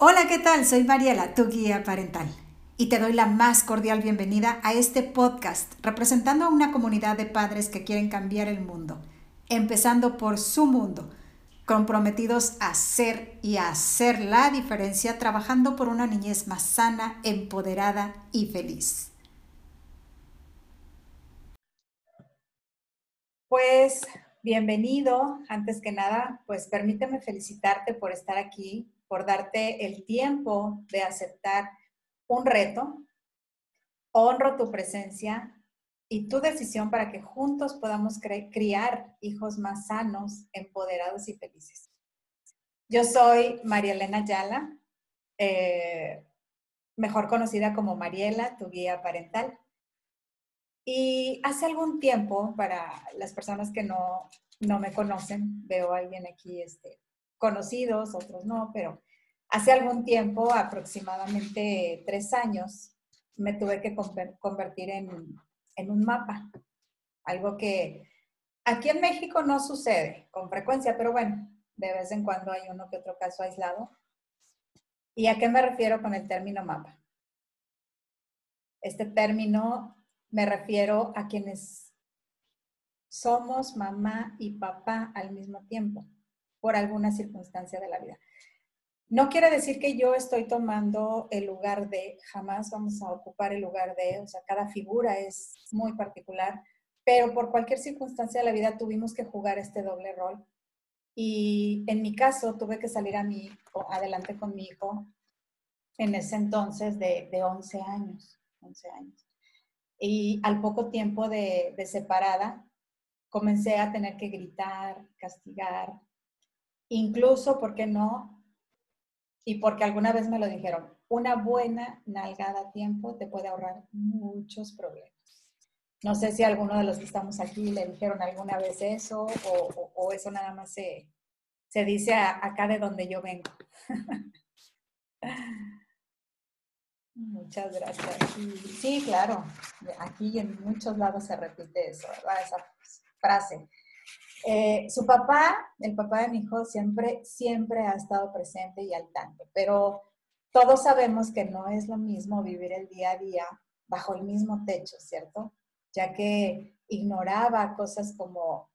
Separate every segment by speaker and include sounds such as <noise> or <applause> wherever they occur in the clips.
Speaker 1: Hola, ¿qué tal? Soy Mariela, tu guía parental, y te doy la más cordial bienvenida a este podcast representando a una comunidad de padres que quieren cambiar el mundo, empezando por su mundo, comprometidos a ser y a hacer la diferencia trabajando por una niñez más sana, empoderada y feliz. Pues bienvenido. Antes que nada, pues permíteme felicitarte por estar aquí por darte el tiempo de aceptar un reto. Honro tu presencia y tu decisión para que juntos podamos criar hijos más sanos, empoderados y felices. Yo soy María Elena Ayala, eh, mejor conocida como Mariela, tu guía parental. Y hace algún tiempo, para las personas que no, no me conocen, veo a alguien aquí este, conocidos, otros no, pero hace algún tiempo, aproximadamente tres años, me tuve que convertir en, en un mapa. Algo que aquí en México no sucede con frecuencia, pero bueno, de vez en cuando hay uno que otro caso aislado. ¿Y a qué me refiero con el término mapa? Este término me refiero a quienes somos mamá y papá al mismo tiempo por alguna circunstancia de la vida. No quiere decir que yo estoy tomando el lugar de, jamás vamos a ocupar el lugar de, o sea, cada figura es muy particular, pero por cualquier circunstancia de la vida tuvimos que jugar este doble rol. Y en mi caso tuve que salir a mi adelante con mi hijo en ese entonces de, de 11 años, 11 años. Y al poco tiempo de separada, comencé a tener que gritar, castigar, Incluso, ¿por qué no? Y porque alguna vez me lo dijeron, una buena nalgada a tiempo te puede ahorrar muchos problemas. No sé si alguno de los que estamos aquí le dijeron alguna vez eso o, eso nada más se, se dice acá de donde yo vengo. <laughs> Muchas gracias. Sí, claro, aquí en muchos lados se repite eso, ¿verdad? Esa frase. Eh, su papá, el papá de mi hijo, siempre, siempre ha estado presente y al tanto, pero todos sabemos que no es lo mismo vivir el día a día bajo el mismo techo, ¿cierto? Ya que ignoraba cosas como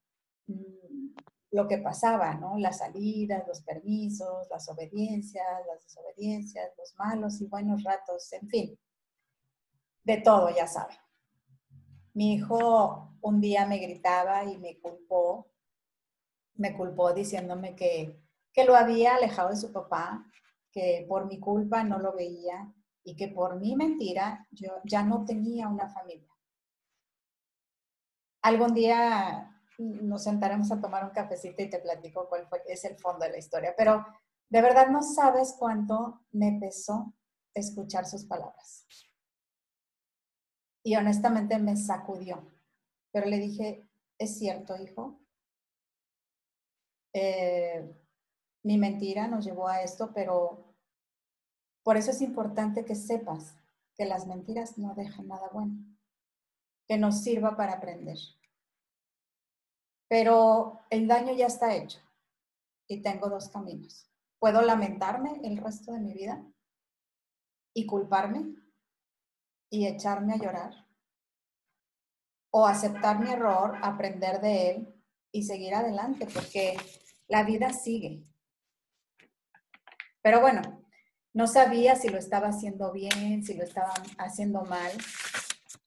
Speaker 1: mm, lo que pasaba, ¿no? Las salidas, los permisos, las obediencias, las desobediencias, los malos y buenos ratos, en fin, de todo, ya saben. Mi hijo un día me gritaba y me culpó me culpó diciéndome que, que lo había alejado de su papá, que por mi culpa no lo veía y que por mi mentira yo ya no tenía una familia. Algún día nos sentaremos a tomar un cafecito y te platico cuál fue, es el fondo de la historia, pero de verdad no sabes cuánto me pesó escuchar sus palabras. Y honestamente me sacudió, pero le dije, es cierto, hijo, eh, mi mentira nos llevó a esto, pero por eso es importante que sepas que las mentiras no dejan nada bueno, que nos sirva para aprender. Pero el daño ya está hecho y tengo dos caminos. Puedo lamentarme el resto de mi vida y culparme y echarme a llorar o aceptar mi error, aprender de él y seguir adelante, porque la vida sigue. Pero bueno, no sabía si lo estaba haciendo bien, si lo estaba haciendo mal.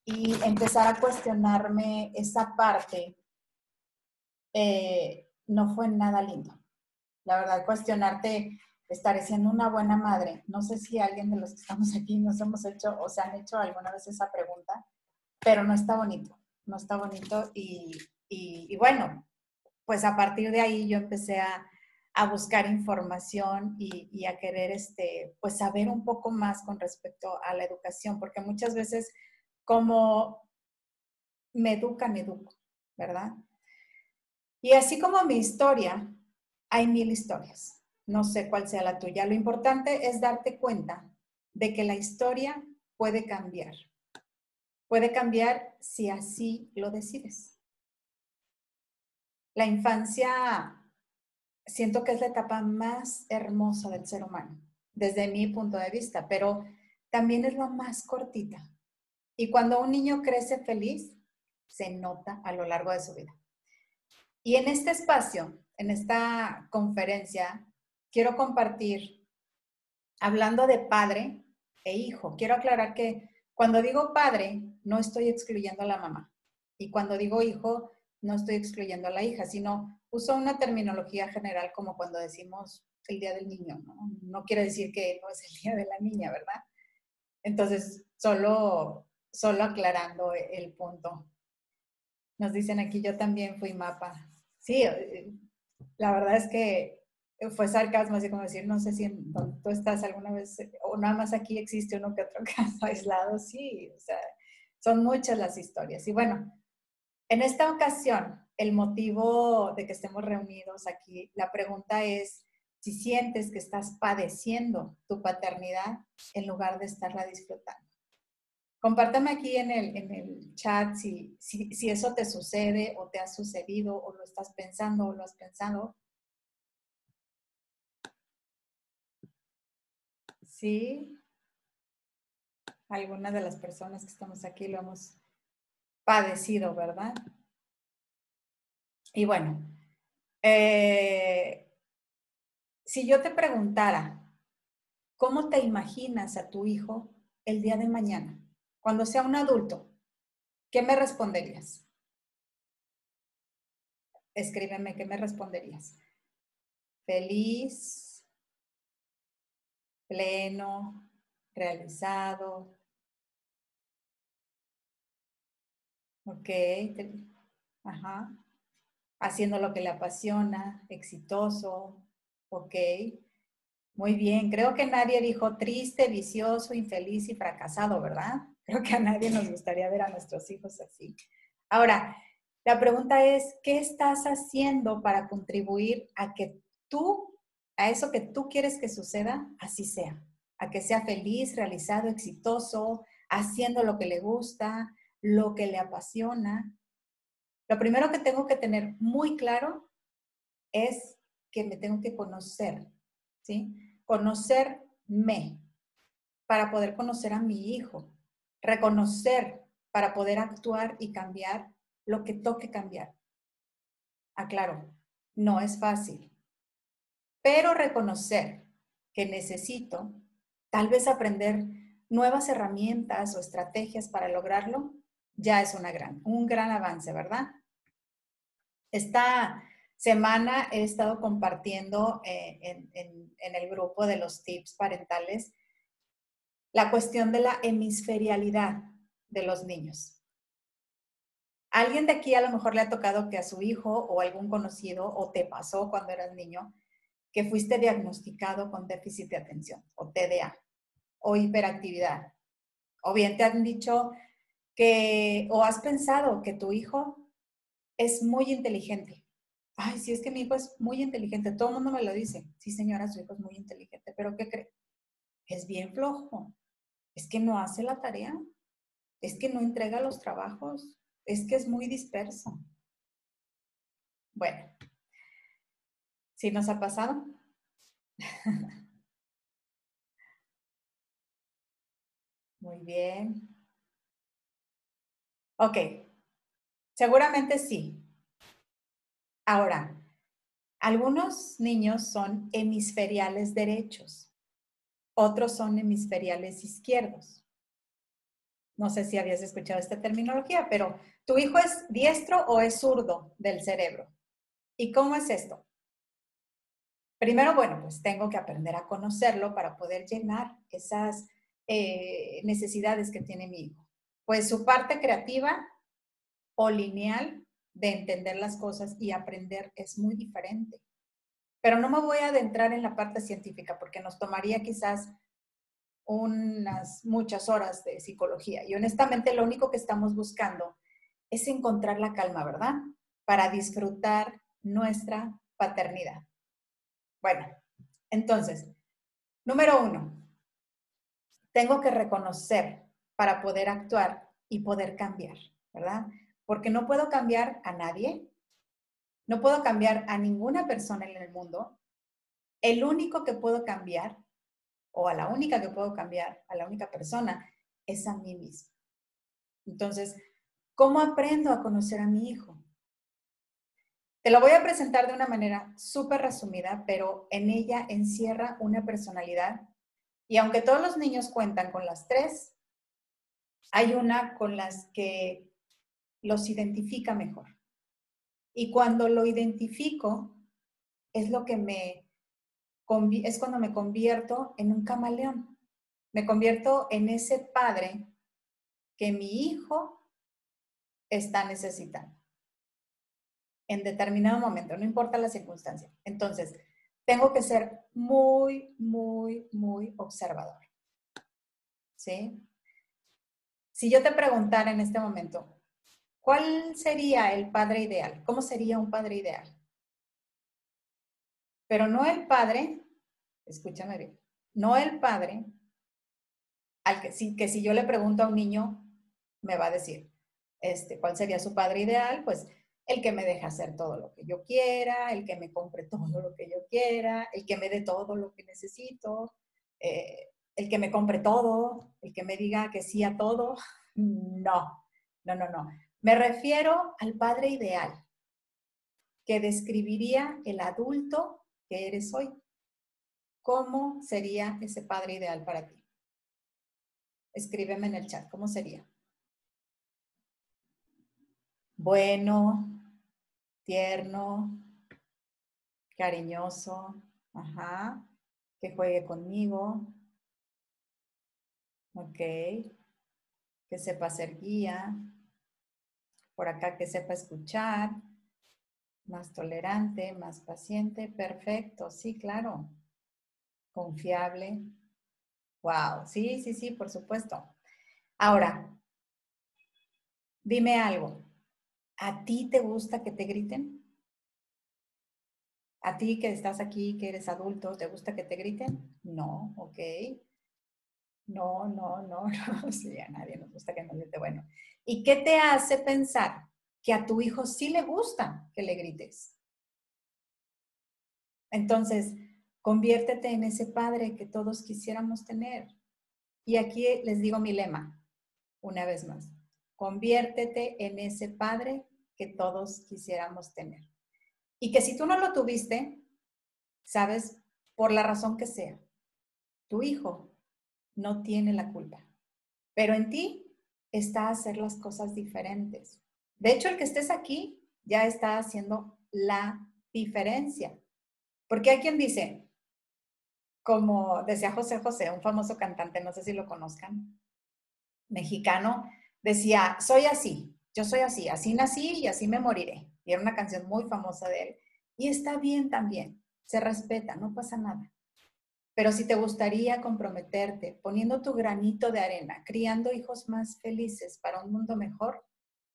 Speaker 1: Y empezar a cuestionarme esa parte eh, no fue nada lindo. La verdad, cuestionarte, estaré siendo una buena madre. No sé si alguien de los que estamos aquí nos hemos hecho o se han hecho alguna vez esa pregunta, pero no está bonito, no está bonito. Y, y bueno, pues a partir de ahí yo empecé a, buscar información y, a querer este, pues saber un poco más con respecto a la educación, porque muchas veces como me educan, me educo, ¿verdad? Y así como mi historia, hay mil historias. No sé cuál sea la tuya. Lo importante es darte cuenta de que la historia puede cambiar. Puede cambiar si así lo decides la infancia siento que es la etapa más hermosa del ser humano. desde mi punto de vista, pero también es la más cortita. Y cuando un niño crece feliz, se nota a lo largo de su vida. Y en este espacio, en esta conferencia, quiero compartir, hablando de padre e hijo, quiero aclarar que cuando digo padre, no estoy excluyendo a la mamá. Y cuando digo hijo, no estoy excluyendo a la hija, sino uso una terminología general como cuando decimos el día del niño, ¿no? No quiere decir que no es el día de la niña, ¿verdad? Entonces, solo, solo aclarando el punto. Nos dicen aquí, yo también fui mapa. Sí, eh, la verdad es que fue sarcasmo, así como decir, no sé si en donde tú estás alguna vez, o nada más aquí existe uno que otro <laughs> caso aislado, sí, o sea, son muchas las historias. Y bueno, en esta ocasión, el motivo de que estemos reunidos aquí, la pregunta es si sientes que estás padeciendo tu paternidad en lugar de estarla disfrutando. Compártame aquí en el, en el chat si, si, si eso te sucede o te ha sucedido o lo estás pensando o lo has pensado. Sí, algunas de las personas que estamos aquí lo hemos padecido, ¿verdad? Y bueno, eh, si yo te preguntara, ¿cómo te imaginas a tu hijo el día de mañana, cuando sea un adulto? ¿Qué me responderías? Escríbeme, ¿qué me responderías? Feliz, pleno, realizado, Ok, ajá. Haciendo lo que le apasiona, exitoso, ok. Muy bien, creo que nadie dijo triste, vicioso, infeliz y fracasado, ¿verdad? Creo que a nadie nos gustaría ver a nuestros hijos así. Ahora, la pregunta es, ¿qué estás haciendo para contribuir a que tú, a eso que tú quieres que suceda, así sea? A que sea feliz, realizado, exitoso, haciendo lo que le gusta, lo que le apasiona. Lo primero que tengo que tener muy claro es que me tengo que conocer, ¿sí? Conocerme para poder conocer a mi hijo, reconocer para poder actuar y cambiar lo que toque cambiar. Aclaro, no es fácil, pero reconocer que necesito tal vez aprender nuevas herramientas o estrategias para lograrlo ya es una gran, un gran avance, ¿verdad? Esta semana he estado compartiendo eh, en, en el grupo de los tips parentales la cuestión de la hemisferialidad de los niños. alguien de aquí a lo mejor le ha tocado que a su hijo o algún conocido o te pasó cuando eras niño que fuiste diagnosticado con déficit de atención o TDA o hiperactividad. O bien te han dicho que, o has pensado que tu hijo es muy inteligente. Ay, sí, es que mi hijo es muy inteligente. Todo el mundo me lo dice. Sí, señora, su hijo es muy inteligente. Pero ¿qué cree? Es bien flojo. Es que no hace la tarea. Es que no entrega los trabajos. Es que es muy disperso. Bueno, ¿sí nos ha pasado? <laughs> Muy bien. Ok, seguramente sí. Ahora, algunos niños son hemisferiales derechos, otros son hemisferiales izquierdos. No sé si habías escuchado esta terminología, pero ¿tu hijo es diestro o es zurdo del cerebro? ¿Y cómo es esto? Primero, bueno, pues tengo que aprender a conocerlo para poder llenar esas eh, necesidades que tiene mi hijo pues su parte creativa o lineal de entender las cosas y aprender es muy diferente. Pero no me voy a adentrar en la parte científica porque nos tomaría quizás unas muchas horas de psicología. Y honestamente lo único que estamos buscando es encontrar la calma, ¿verdad? Para disfrutar nuestra paternidad. Bueno, entonces, número uno, tengo que reconocer para poder actuar y poder cambiar, ¿verdad? Porque no puedo cambiar a nadie, no puedo cambiar a ninguna persona en el mundo. El único que puedo cambiar o a la única que puedo cambiar, a la única persona, es a mí mismo. Entonces, ¿cómo aprendo a conocer a mi hijo? Te lo voy a presentar de una manera súper resumida, pero en ella encierra una personalidad. Y aunque todos los niños cuentan con las tres, hay una con las que los identifica mejor. Y cuando lo identifico, es lo que me es cuando me convierto en un camaleón. Me convierto en ese padre que mi hijo está necesitando en determinado momento, no importa la circunstancia. Entonces, tengo que ser muy, muy, muy observador. ¿Sí? Si yo te preguntara en este momento, ¿cuál sería el padre ideal? ¿Cómo sería un padre ideal? Pero no el padre, escúchame bien, no el padre al que, si, que si yo le pregunto a un niño, me va a decir, este, ¿cuál sería su padre ideal? Pues el que me deja hacer todo lo que yo quiera, el que me compre <laughs> todo lo que yo quiera, el que me dé todo lo que necesito, eh, el que me compre todo, el que me diga que sí a todo. <laughs> No, no, no, no. Me refiero al padre ideal que describiría el adulto que eres hoy. ¿Cómo sería ese padre ideal para ti? Escríbeme en el chat, ¿cómo sería? Bueno, tierno, cariñoso, ajá, que juegue conmigo, ok, que sepa ser guía, por acá que sepa escuchar, más tolerante, más paciente, perfecto, sí, claro. Confiable. Wow, sí, sí, sí, por supuesto. Ahora, dime algo. ¿A ti te gusta que te griten? ¿A ti que estás aquí, que eres adulto, te gusta que te griten? No, ok. No, no, no, <laughs> no. Sí, a nadie nos gusta que nos grite. Bueno, ¿y qué te hace pensar que a tu hijo sí le gusta que le grites. Entonces, conviértete en ese padre que todos quisiéramos tener. Y aquí les digo mi lema, una vez más, conviértete en ese padre que todos quisiéramos tener. Y que si tú no lo tuviste, sabes, por la razón que sea, tu hijo no tiene la culpa. Pero en ti está hacer las cosas diferentes. De hecho, el que estés aquí ya está haciendo la diferencia. Porque hay quien dice, como decía José José, un famoso cantante, no sé si lo conozcan, mexicano, decía, soy así, yo soy así, así nací y así me moriré. Y era una canción muy famosa de él. Y está bien también, se respeta, no pasa nada. Pero si te gustaría comprometerte poniendo tu granito de arena, criando hijos más felices para un mundo mejor,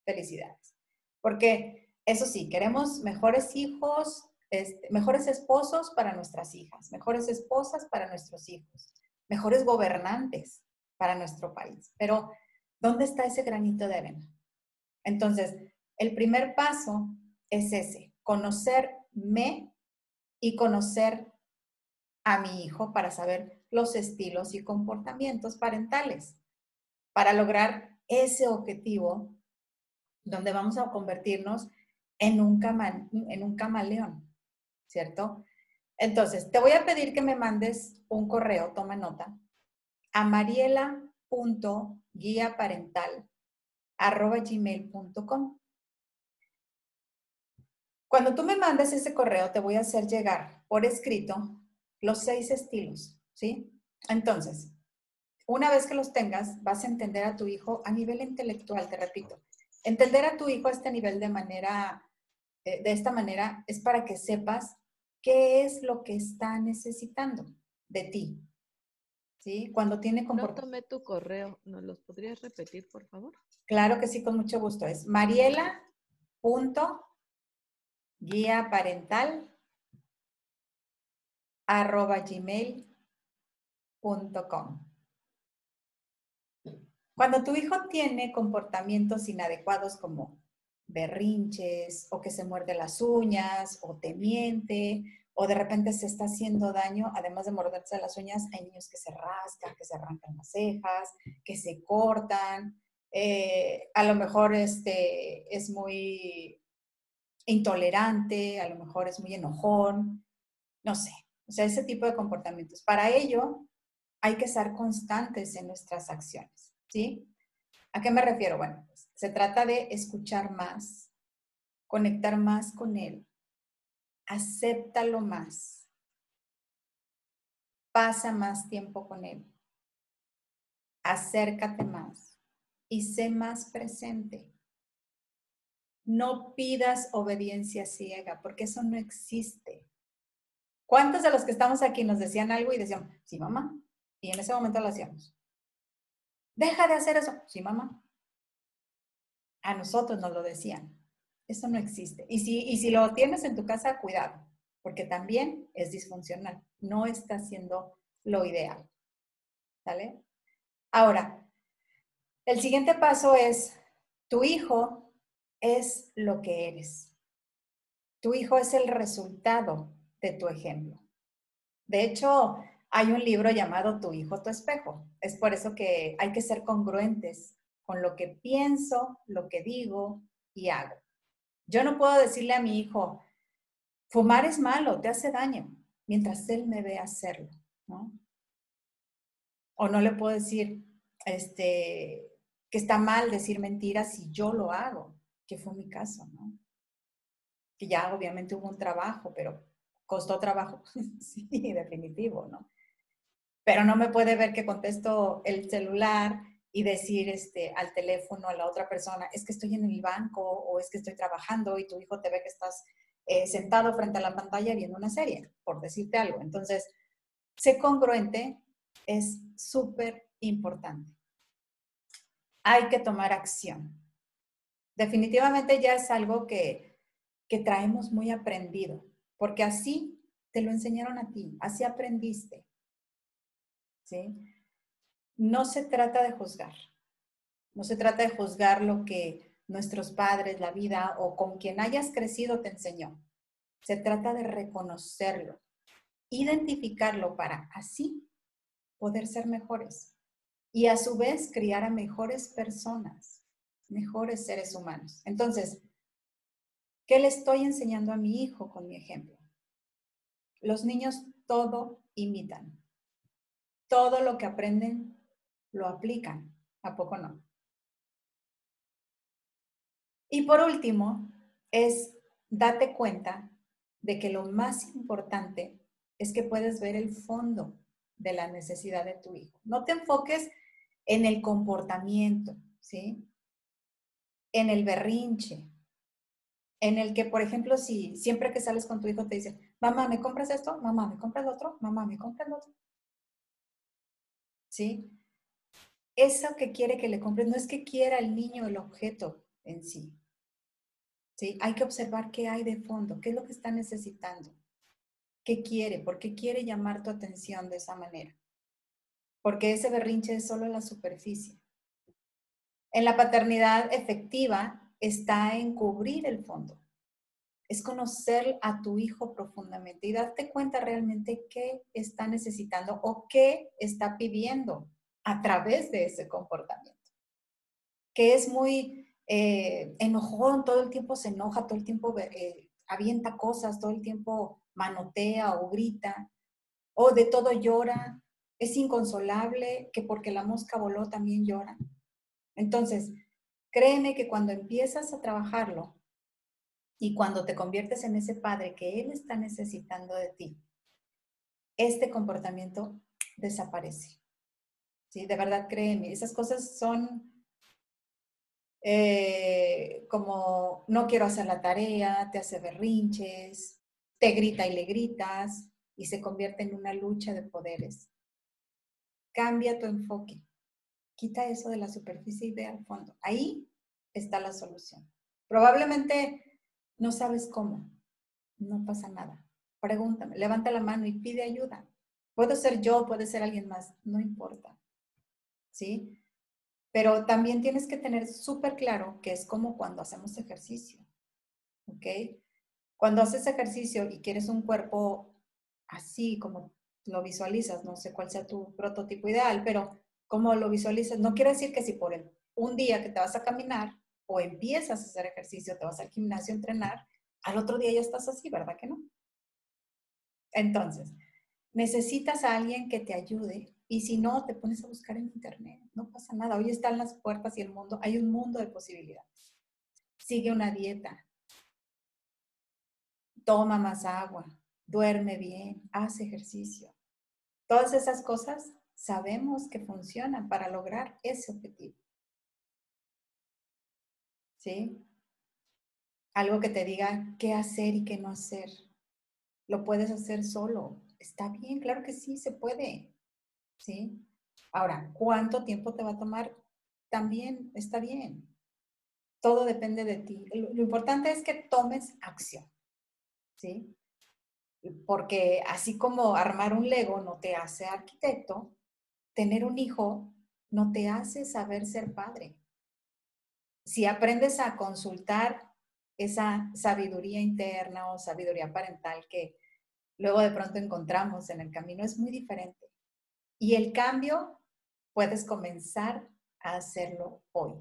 Speaker 1: felicidades. Porque eso sí, queremos mejores hijos, este, mejores esposos para nuestras hijas, mejores esposas para nuestros hijos, mejores gobernantes para nuestro país. Pero, ¿dónde está ese granito de arena? Entonces, el primer paso es ese, conocerme y conocer a mi hijo para saber los estilos y comportamientos parentales, para lograr ese objetivo donde vamos a convertirnos en un, en un camaleón, ¿cierto? Entonces, te voy a pedir que me mandes un correo, toma nota, a mariela.guiaparental.gmail.com. Cuando tú me mandes ese correo, te voy a hacer llegar por escrito los seis estilos, ¿sí? Entonces, una vez que los tengas, vas a entender a tu hijo a nivel intelectual, te repito. Entender a tu hijo a este nivel de manera, eh, de esta manera, es para que sepas qué es lo que está necesitando de ti. ¿Sí? Cuando tiene
Speaker 2: comportamiento. No tomé tu correo, ¿nos los podrías repetir, por favor?
Speaker 1: Claro que sí, con mucho gusto. Es mariela.guiaparental arroba gmail.com. Cuando tu hijo tiene comportamientos inadecuados como berrinches o que se muerde las uñas o te miente o de repente se está haciendo daño, además de morderse las uñas, hay niños que se rascan, que se arrancan las cejas, que se cortan, eh, a lo mejor este, es muy intolerante, a lo mejor es muy enojón, no sé, o sea, ese tipo de comportamientos. Para ello, hay que ser constantes en nuestras acciones, ¿sí? ¿A qué me refiero? Bueno, pues, se trata de escuchar más, conectar más con él, acéptalo más, pasa más tiempo con él, acércate más y sé más presente. No pidas obediencia ciega, porque eso no existe. ¿Cuántos de los que estamos aquí nos decían algo y decían, sí, mamá? Y en ese momento lo hacíamos. Deja de hacer eso. Sí, mamá. A nosotros nos lo decían. Eso no existe. Y si, y si lo tienes en tu casa, cuidado, porque también es disfuncional. No está siendo lo ideal. ¿Sale? Ahora, el siguiente paso es, tu hijo es lo que eres. Tu hijo es el resultado de tu ejemplo. De hecho, hay un libro llamado Tu hijo, tu espejo. Es por eso que hay que ser congruentes con lo que pienso, lo que digo y hago. Yo no puedo decirle a mi hijo, fumar es malo, te hace daño, mientras él me ve hacerlo, ¿no? O no le puedo decir, este, que está mal decir mentiras si yo lo hago, que fue mi caso. Que ya obviamente hubo un trabajo, pero costó trabajo, <laughs> sí, definitivo, ¿no? Pero no me puede ver que contesto el celular y decir este, al teléfono a la otra persona, es que estoy en el banco o es que estoy trabajando y tu hijo te ve que estás eh, sentado frente a la pantalla viendo una serie, por decirte algo. Entonces, ser congruente es súper importante. Hay que tomar acción. Definitivamente ya es algo que, que traemos muy aprendido porque así te lo enseñaron a ti, así aprendiste. ¿Sí? No se trata de juzgar, no se trata de juzgar lo que nuestros padres, la vida o con quien hayas crecido te enseñó. Se trata de reconocerlo, identificarlo para así poder ser mejores y a su vez criar a mejores personas, mejores seres humanos. Entonces, ¿Qué le estoy enseñando a mi hijo con mi ejemplo? Los niños todo imitan. Todo lo que aprenden lo aplican. ¿A poco no? Y por último, es date cuenta de que lo más importante es que puedes ver el fondo de la necesidad de tu hijo. No te enfoques en el comportamiento, ¿sí? En el berrinche, en el que, por ejemplo, si siempre que sales con tu hijo te dicen, mamá, ¿me compras esto? Mamá, ¿me compras lo otro? Mamá, ¿me compras lo otro? ¿Sí? Eso que quiere que le compres no es que quiera el niño el objeto en sí. ¿Sí? Hay que observar qué hay de fondo, qué es lo que está necesitando, qué quiere, por qué quiere llamar tu atención de esa manera. Porque ese berrinche es solo la superficie. En la paternidad efectiva, está en cubrir el fondo. Es conocer a tu hijo profundamente y darte cuenta realmente qué está necesitando o qué está pidiendo a través de ese comportamiento. Que es muy eh, enojón, todo el tiempo se enoja, todo el tiempo eh, avienta cosas, todo el tiempo manotea o grita, o de todo llora, es inconsolable, que porque la mosca voló también llora. Entonces, Créeme que cuando empiezas a trabajarlo y cuando te conviertes en ese padre que él está necesitando de ti, este comportamiento desaparece. ¿Sí? De verdad, créeme, esas cosas son eh, como no quiero hacer la tarea, te hace berrinches, te grita y le gritas y se convierte en una lucha de poderes. Cambia tu enfoque. Quita eso de la superficie y ve al fondo. Ahí está la solución. Probablemente no sabes cómo. No pasa nada. Pregúntame, levanta la mano y pide ayuda. Puede ser yo, puede ser alguien más, no importa. ¿Sí? Pero también tienes que tener súper claro que es como cuando hacemos ejercicio. ¿Ok? Cuando haces ejercicio y quieres un cuerpo así como lo visualizas, no sé cuál sea tu prototipo ideal, pero como lo visualizas, no quiere decir que si por un día que te vas a caminar o empiezas a hacer ejercicio, te vas al gimnasio a entrenar, al otro día ya estás así, ¿verdad que no? Entonces, necesitas a alguien que te ayude y si no, te pones a buscar en internet, no pasa nada. Hoy están las puertas y el mundo, hay un mundo de posibilidades. Sigue una dieta, toma más agua, duerme bien, haz ejercicio. Todas esas cosas sabemos que funcionan para lograr ese objetivo. ¿Sí? Algo que te diga qué hacer y qué no hacer. Lo puedes hacer solo. Está bien, claro que sí, se puede. ¿Sí? Ahora, ¿cuánto tiempo te va a tomar? También está bien. Todo depende de ti. Lo, importante es que tomes acción. ¿Sí? Porque así como armar un Lego no te hace arquitecto, tener un hijo no te hace saber ser padre. Si aprendes a consultar esa sabiduría interna o sabiduría parental que luego de pronto encontramos en el camino, es muy diferente. Y el cambio puedes comenzar a hacerlo hoy.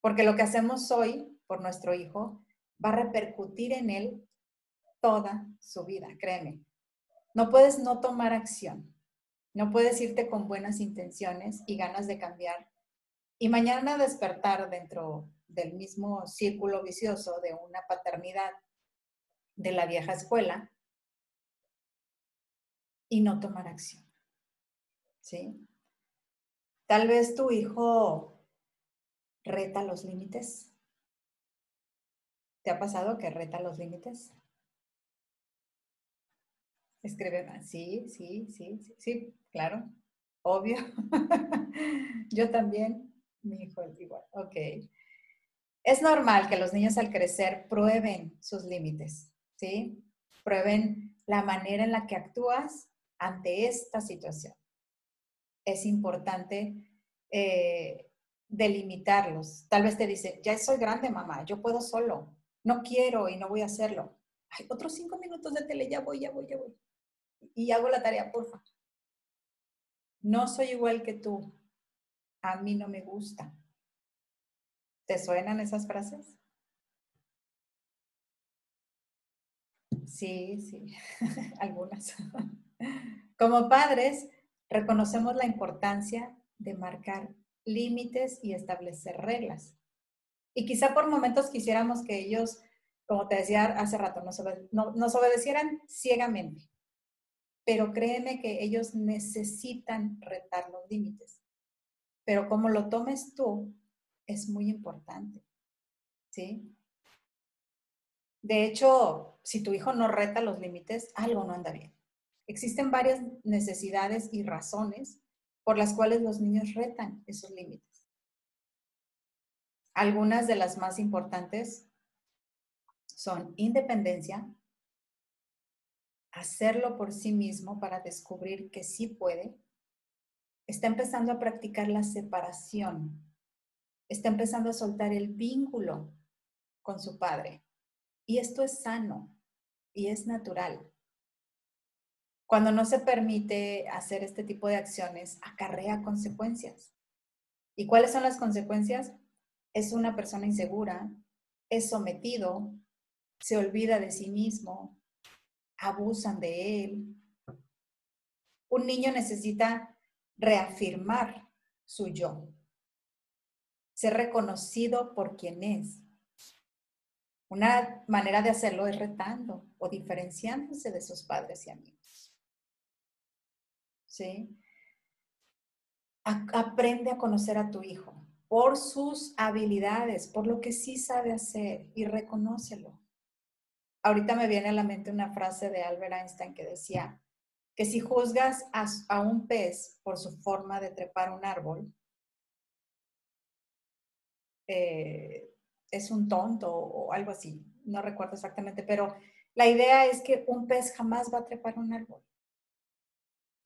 Speaker 1: Porque lo que hacemos hoy por nuestro hijo va a repercutir en él toda su vida, créeme. No puedes no tomar acción. No puedes irte con buenas intenciones y ganas de cambiar y mañana despertar dentro del mismo círculo vicioso de una paternidad de la vieja escuela y no tomar acción. ¿Sí? Tal vez tu hijo reta los límites. ¿Te ha pasado que reta los límites? Escribe, sí, sí, sí, sí, sí, claro, obvio. <laughs> Yo también, mi hijo es igual, ok. Es normal que los niños al crecer prueben sus límites, ¿sí? Prueben la manera en la que actúas ante esta situación. Es importante eh, delimitarlos. Tal vez te dice, ya soy grande, mamá, yo puedo solo, no quiero y no voy a hacerlo. Ay, otros cinco minutos de tele, ya voy, ya voy, ya voy y hago la tarea, porfa. No soy igual que tú. A mí no me gusta. ¿Te suenan esas frases? Sí, sí, <laughs> algunas. Como padres, reconocemos la importancia de marcar límites y establecer reglas. Y quizá por momentos quisiéramos que ellos, como te decía hace rato, nos, obedecieran ciegamente pero créeme que ellos necesitan retar los límites. Pero como lo tomes tú, es muy importante. ¿Sí? De hecho, si tu hijo no reta los límites, algo no anda bien. Existen varias necesidades y razones por las cuales los niños retan esos límites. Algunas de las más importantes son independencia, hacerlo por sí mismo para descubrir que sí puede, está empezando a practicar la separación, está empezando a soltar el vínculo con su padre. Y esto es sano y es natural. Cuando no se permite hacer este tipo de acciones, acarrea consecuencias. ¿Y cuáles son las consecuencias? Es una persona insegura, es sometido, se olvida de sí mismo, abusan de él. Un niño necesita reafirmar su yo, ser reconocido por quien es. Una manera de hacerlo es retando o diferenciándose de sus padres y amigos. ¿Sí? aprende a conocer a tu hijo por sus habilidades, por lo que sí sabe hacer y reconócelo ahorita me viene a la mente una frase de Albert Einstein que decía que si juzgas a, un pez por su forma de trepar un árbol, eh, es un tonto o algo así, no recuerdo exactamente, pero la idea es que un pez jamás va a trepar un árbol.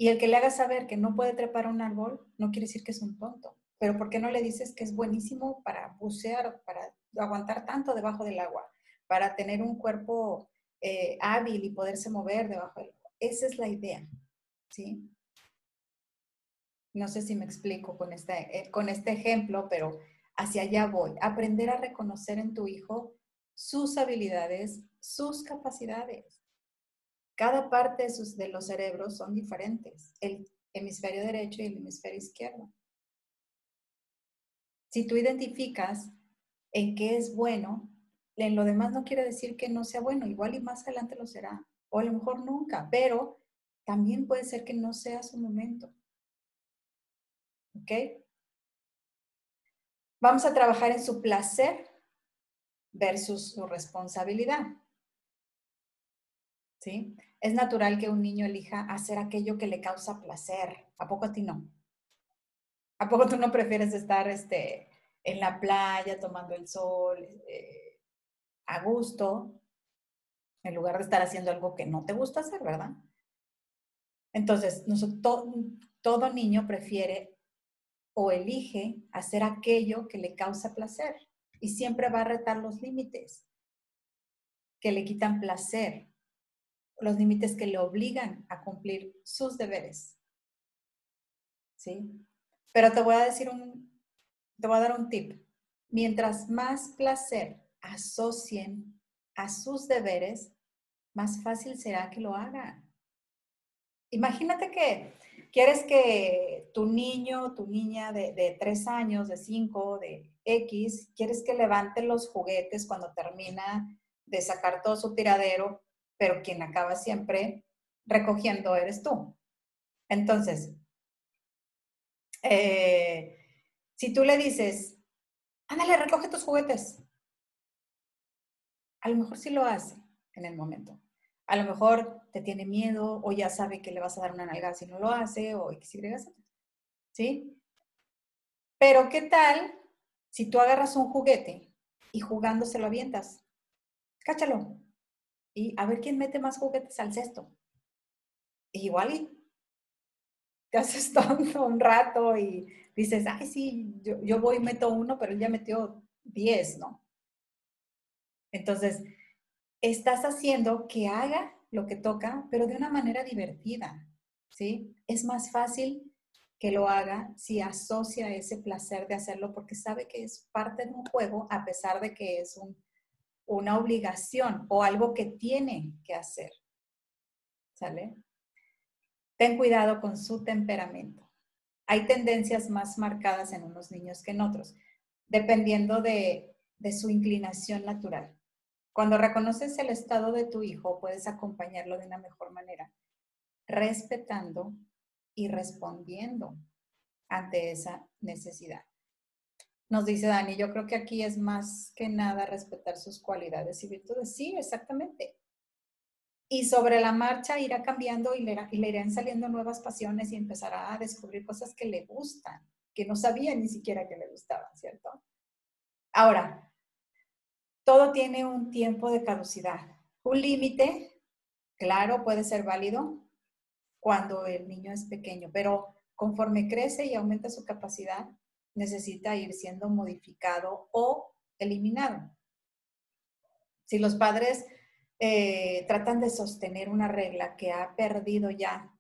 Speaker 1: Y el que le haga saber que no puede trepar un árbol no quiere decir que es un tonto. Pero ¿por qué no le dices que es buenísimo para bucear, para aguantar tanto debajo del agua? Para tener un cuerpo eh, hábil y poderse mover debajo del agua. Esa es la idea, ¿sí? No sé si me explico con este, eh, con este ejemplo, pero hacia allá voy. Aprender a reconocer en tu hijo sus habilidades, sus capacidades. Cada parte de, sus, de los cerebros son diferentes, el hemisferio derecho y el hemisferio izquierdo. Si tú identificas en qué es bueno, en lo demás no quiere decir que no sea bueno, igual y más adelante lo será, o a lo mejor nunca, pero también puede ser que no sea su momento. ¿Ok? Vamos a trabajar en su placer versus su responsabilidad. ¿Sí? Es natural que un niño elija hacer aquello que le causa placer. ¿A poco a ti no? ¿A poco tú no prefieres estar este, en la playa tomando el sol eh, a gusto en lugar de estar haciendo algo que no te gusta hacer, verdad? Entonces, todo niño prefiere o elige hacer aquello que le causa placer y siempre va a retar los límites que le quitan placer, los límites que le obligan a cumplir sus deberes. ¿Sí? Pero te voy a decir un, te voy a dar un tip. Mientras más placer asocien a sus deberes, más fácil será que lo hagan. Imagínate que quieres que tu niño, tu niña de, tres años, de cinco, de X, quieres que levante los juguetes cuando termina de sacar todo su tiradero, pero quien acaba siempre recogiendo eres tú. Entonces, eh, si tú le dices, ándale, recoge tus juguetes, a lo mejor sí lo hace en el momento. A lo mejor te tiene miedo o ya sabe que le vas a dar una nalgada si no lo hace o X, Y, Z. ¿Sí? Pero ¿qué tal si tú agarras un juguete y jugando se lo avientas? Cáchalo. Y a ver quién mete más juguetes al cesto. igual y te haces <laughs> tonto un rato y dices, ay, sí, yo, yo voy y meto uno, pero él ya metió diez, ¿no? Entonces, estás haciendo que haga lo que toca, pero de una manera divertida, ¿sí? Es más fácil que lo haga si asocia ese placer de hacerlo porque sabe que es parte de un juego a pesar de que es una obligación o algo que tiene que hacer. ¿Sale? Ten cuidado con su temperamento. Hay tendencias más marcadas en unos niños que en otros, dependiendo de su inclinación natural. Cuando reconoces el estado de tu hijo, puedes acompañarlo de una mejor manera, respetando y respondiendo ante esa necesidad. Nos dice Dani, yo creo que aquí es más que nada respetar sus cualidades y virtudes. Sí, exactamente. Y sobre la marcha irá cambiando y le, irán saliendo nuevas pasiones y empezará a descubrir cosas que le gustan, que no sabía ni siquiera que le gustaban, ¿cierto? Ahora, todo tiene un tiempo de caducidad. Un límite, claro, puede ser válido cuando el niño es pequeño, pero conforme crece y aumenta su capacidad, necesita ir siendo modificado o eliminado. Si los padres eh, tratan de sostener una regla que ha perdido ya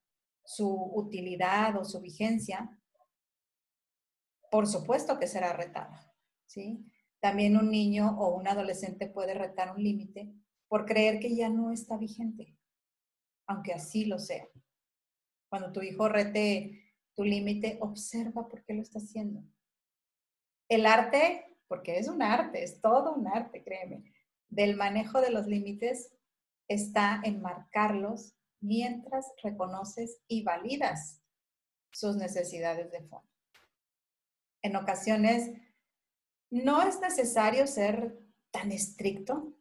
Speaker 1: su utilidad o su vigencia, por supuesto que será retada, ¿sí? También un niño o un adolescente puede retar un límite por creer que ya no está vigente, aunque así lo sea. Cuando tu hijo rete tu límite, observa por qué lo está haciendo. El arte, porque es un arte, es todo un arte, créeme, del manejo de los límites está en marcarlos mientras reconoces y validas sus necesidades de fondo. En ocasiones no es necesario ser tan estricto.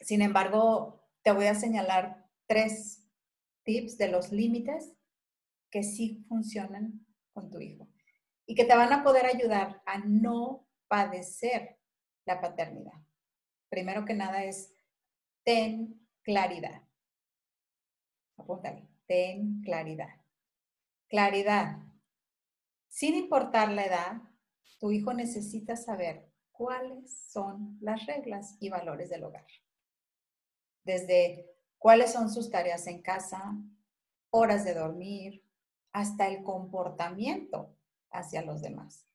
Speaker 1: Sin embargo, te voy a señalar tres tips de los límites que sí funcionan con tu hijo y que te van a poder ayudar a no padecer la paternidad. Primero que nada es ten claridad. Apúntale, ten claridad. Claridad. Sin importar la edad, tu hijo necesita saber cuáles son las reglas y valores del hogar. Desde cuáles son sus tareas en casa, horas de dormir, hasta el comportamiento hacia los demás.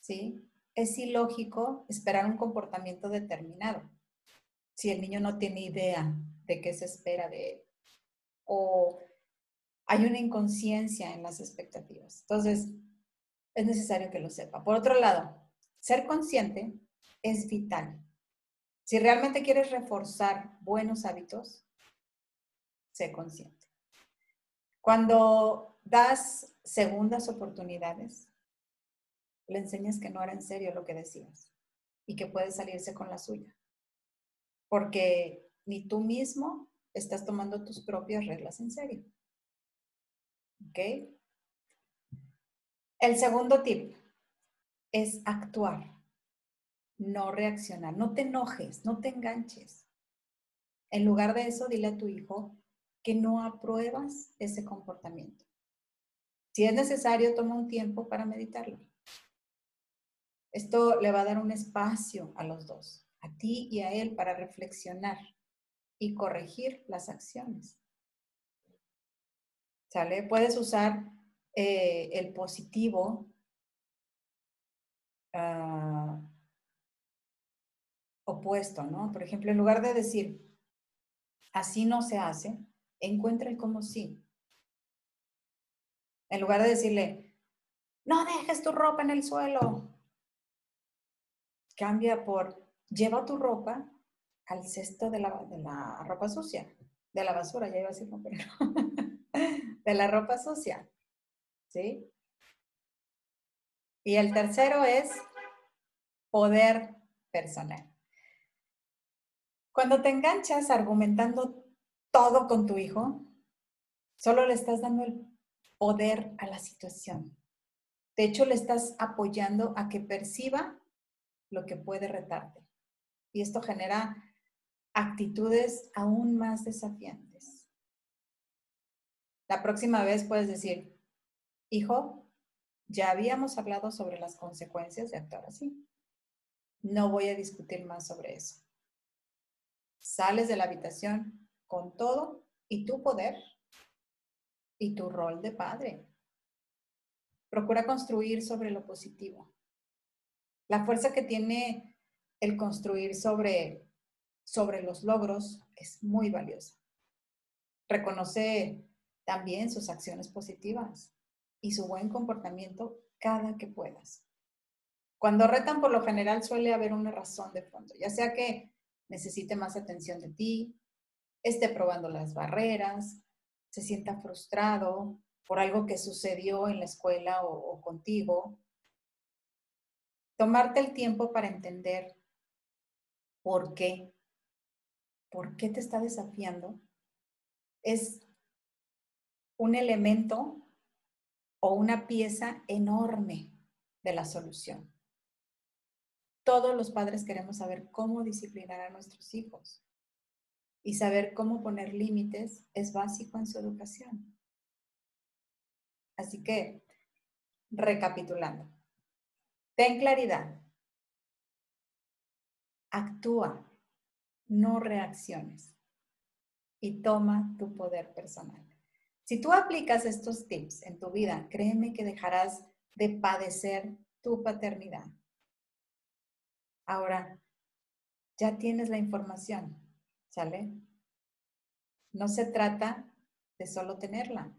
Speaker 1: ¿Sí? Es ilógico esperar un comportamiento determinado si el niño no tiene idea de qué se espera de él o hay una inconsciencia en las expectativas. Entonces, es necesario que lo sepa. Por otro lado, ser consciente es vital. Si realmente quieres reforzar buenos hábitos, sé consciente. Cuando das segundas oportunidades, le enseñas que no era en serio lo que decías y que puede salirse con la suya. Porque ni tú mismo estás tomando tus propias reglas en serio. ¿Ok? El segundo tip es actuar, no reaccionar. No te enojes, no te enganches. En lugar de eso, dile a tu hijo que no apruebas ese comportamiento. Si es necesario, toma un tiempo para meditarlo. Esto le va a dar un espacio a los dos, a ti y a él, para reflexionar y corregir las acciones. ¿Sale? Puedes usar eh, el positivo ah, opuesto, ¿no? Por ejemplo, en lugar de decir, así no se hace, encuentra el como sí. En lugar de decirle, no dejes tu ropa en el suelo, cambia por, lleva tu ropa al cesto de la, de la ropa sucia, de la basura, ya iba a decir, no, pero <laughs> de la ropa sucia. Y el tercero es poder personal. Cuando te enganchas argumentando todo con tu hijo, solo le estás dando el poder a la situación. De hecho, le estás apoyando a que perciba lo que puede retarte. Y esto genera actitudes aún más desafiantes. La próxima vez puedes decir, hijo, ya habíamos hablado sobre las consecuencias de actuar así. No voy a discutir más sobre eso. Sales de la habitación con todo y tu poder y tu rol de padre. Procura construir sobre lo positivo. La fuerza que tiene el construir sobre sobre los logros es muy valiosa. Reconoce también sus acciones positivas y su buen comportamiento cada que puedas. Cuando retan, por lo general suele haber una razón de fondo, ya sea que necesite más atención de ti, esté probando las barreras, se sienta frustrado por algo que sucedió en la escuela o, contigo. Tomarte el tiempo para entender por qué por qué te está desafiando, es un elemento o una pieza enorme de la solución. Todos los padres queremos saber cómo disciplinar a nuestros hijos y saber cómo poner límites es básico en su educación. Así que, recapitulando, ten claridad, actúa no reacciones y toma tu poder personal. Si tú aplicas estos tips en tu vida, créeme que dejarás de padecer tu paternidad. Ahora, ya tienes la información, ¿sale? No se trata de solo tenerla,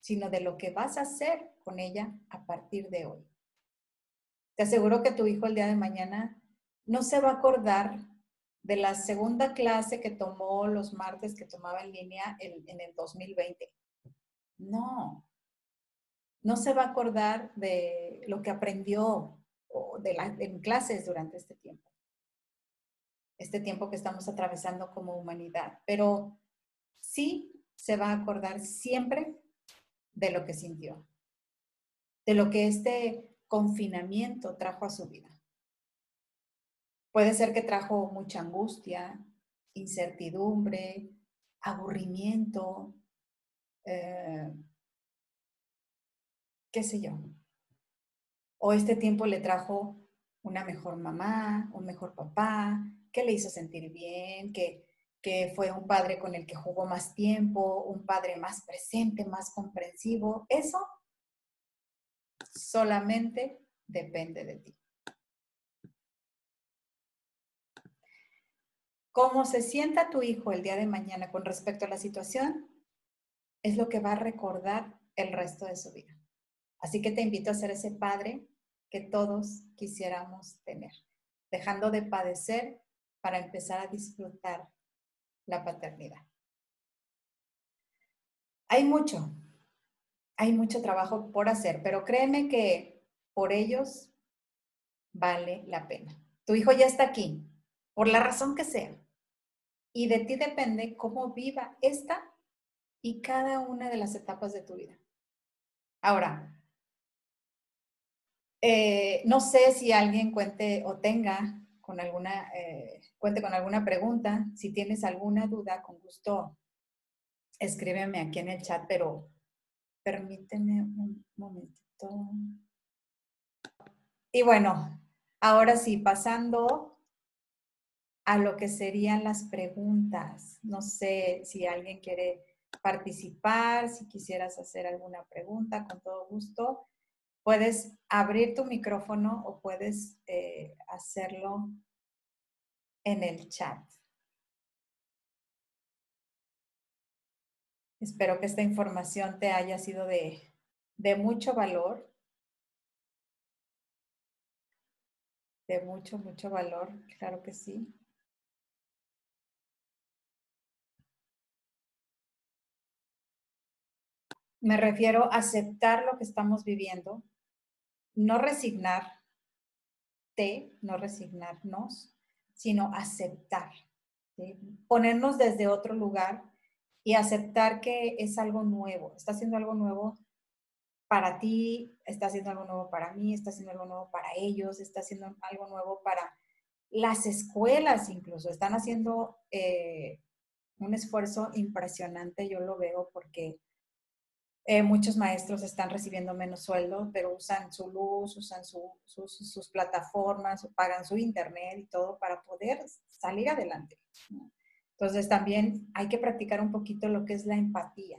Speaker 1: sino de lo que vas a hacer con ella a partir de hoy. Te aseguro que tu hijo el día de mañana no se va a acordar de la segunda clase que tomó los martes que tomaba en línea en, el 2020. No, no se va a acordar de lo que aprendió en clases durante este tiempo, este tiempo que estamos atravesando como humanidad, pero sí se va a acordar siempre de lo que sintió, de lo que este confinamiento trajo a su vida. Puede ser que trajo mucha angustia, incertidumbre, aburrimiento, eh, qué sé yo. O este tiempo le trajo una mejor mamá, un mejor papá, que le hizo sentir bien, que, que fue un padre con el que jugó más tiempo, un padre más presente, más comprensivo. Eso solamente depende de ti. Cómo se sienta tu hijo el día de mañana con respecto a la situación es lo que va a recordar el resto de su vida. Así que te invito a ser ese padre que todos quisiéramos tener, dejando de padecer para empezar a disfrutar la paternidad. Hay mucho, hay mucho trabajo por hacer, pero créeme que por ellos vale la pena. Tu hijo ya está aquí, por la razón que sea, y de ti depende cómo viva esta y cada una de las etapas de tu vida. Ahora, eh, no sé si alguien cuente o tenga con alguna, eh, cuente con alguna pregunta. Si tienes alguna duda, con gusto escríbeme aquí en el chat, pero permíteme un momentito. Y bueno, ahora sí, pasando a lo que serían las preguntas. No sé si alguien quiere participar, si quisieras hacer alguna pregunta, con todo gusto. Puedes abrir tu micrófono o puedes eh, hacerlo en el chat. Espero que esta información te haya sido de, de mucho valor. De mucho, mucho valor, claro que sí. Me refiero a aceptar lo que estamos viviendo, no resignarte, no resignarnos, sino aceptar, ponernos desde otro lugar y aceptar que es algo nuevo, está haciendo algo nuevo para ti, está haciendo algo nuevo para mí, está haciendo algo nuevo para ellos, está haciendo algo nuevo para las escuelas incluso, están haciendo eh, un esfuerzo impresionante, yo lo veo porque eh, muchos maestros están recibiendo menos sueldo, pero usan su luz, usan sus, plataformas, pagan su internet y todo para poder salir adelante. Entonces también hay que practicar un poquito lo que es la empatía.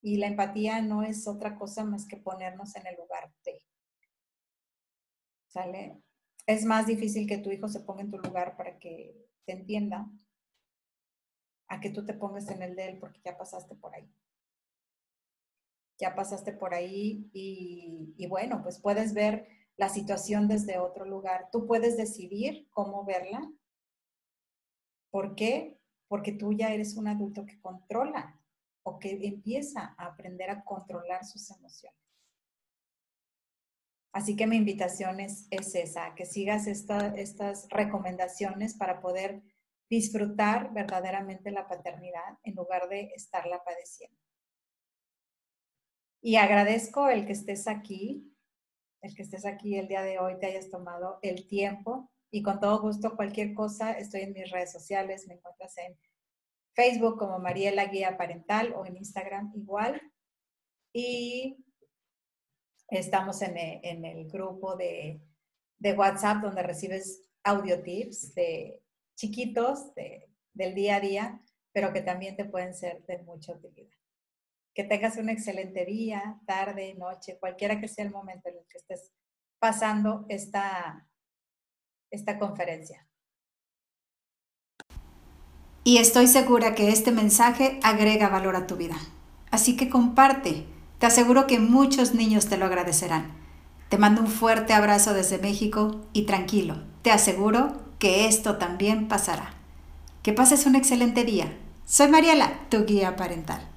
Speaker 1: Y la empatía no es otra cosa más que ponernos en el lugar de. ¿Sale? Es más difícil que tu hijo se ponga en tu lugar para que te entienda a que tú te pongas en el de él porque ya pasaste por ahí ya pasaste por ahí y, bueno, pues puedes ver la situación desde otro lugar. Tú puedes decidir cómo verla. ¿Por qué? Porque tú ya eres un adulto que controla o que empieza a aprender a controlar sus emociones. Así que mi invitación es, esa, que sigas estas recomendaciones para poder disfrutar verdaderamente la paternidad en lugar de estarla padeciendo. Y agradezco el que estés aquí, el que estés aquí el día de hoy, te hayas tomado el tiempo y con todo gusto cualquier cosa, estoy en mis redes sociales, me encuentras en Facebook como Mariela Guía Parental o en Instagram igual. Y estamos en el, grupo de, WhatsApp donde recibes audio tips de chiquitos del día a día, pero que también te pueden ser de mucha utilidad. Que tengas un excelente día, tarde, noche, cualquiera que sea el momento en el que estés pasando esta, esta conferencia. Y estoy segura que este mensaje agrega valor a tu vida. Así que comparte. Te aseguro que muchos niños te lo agradecerán. Te mando un fuerte abrazo desde México y tranquilo, te aseguro que esto también pasará. Que pases un excelente día. Soy Mariela, tu guía parental.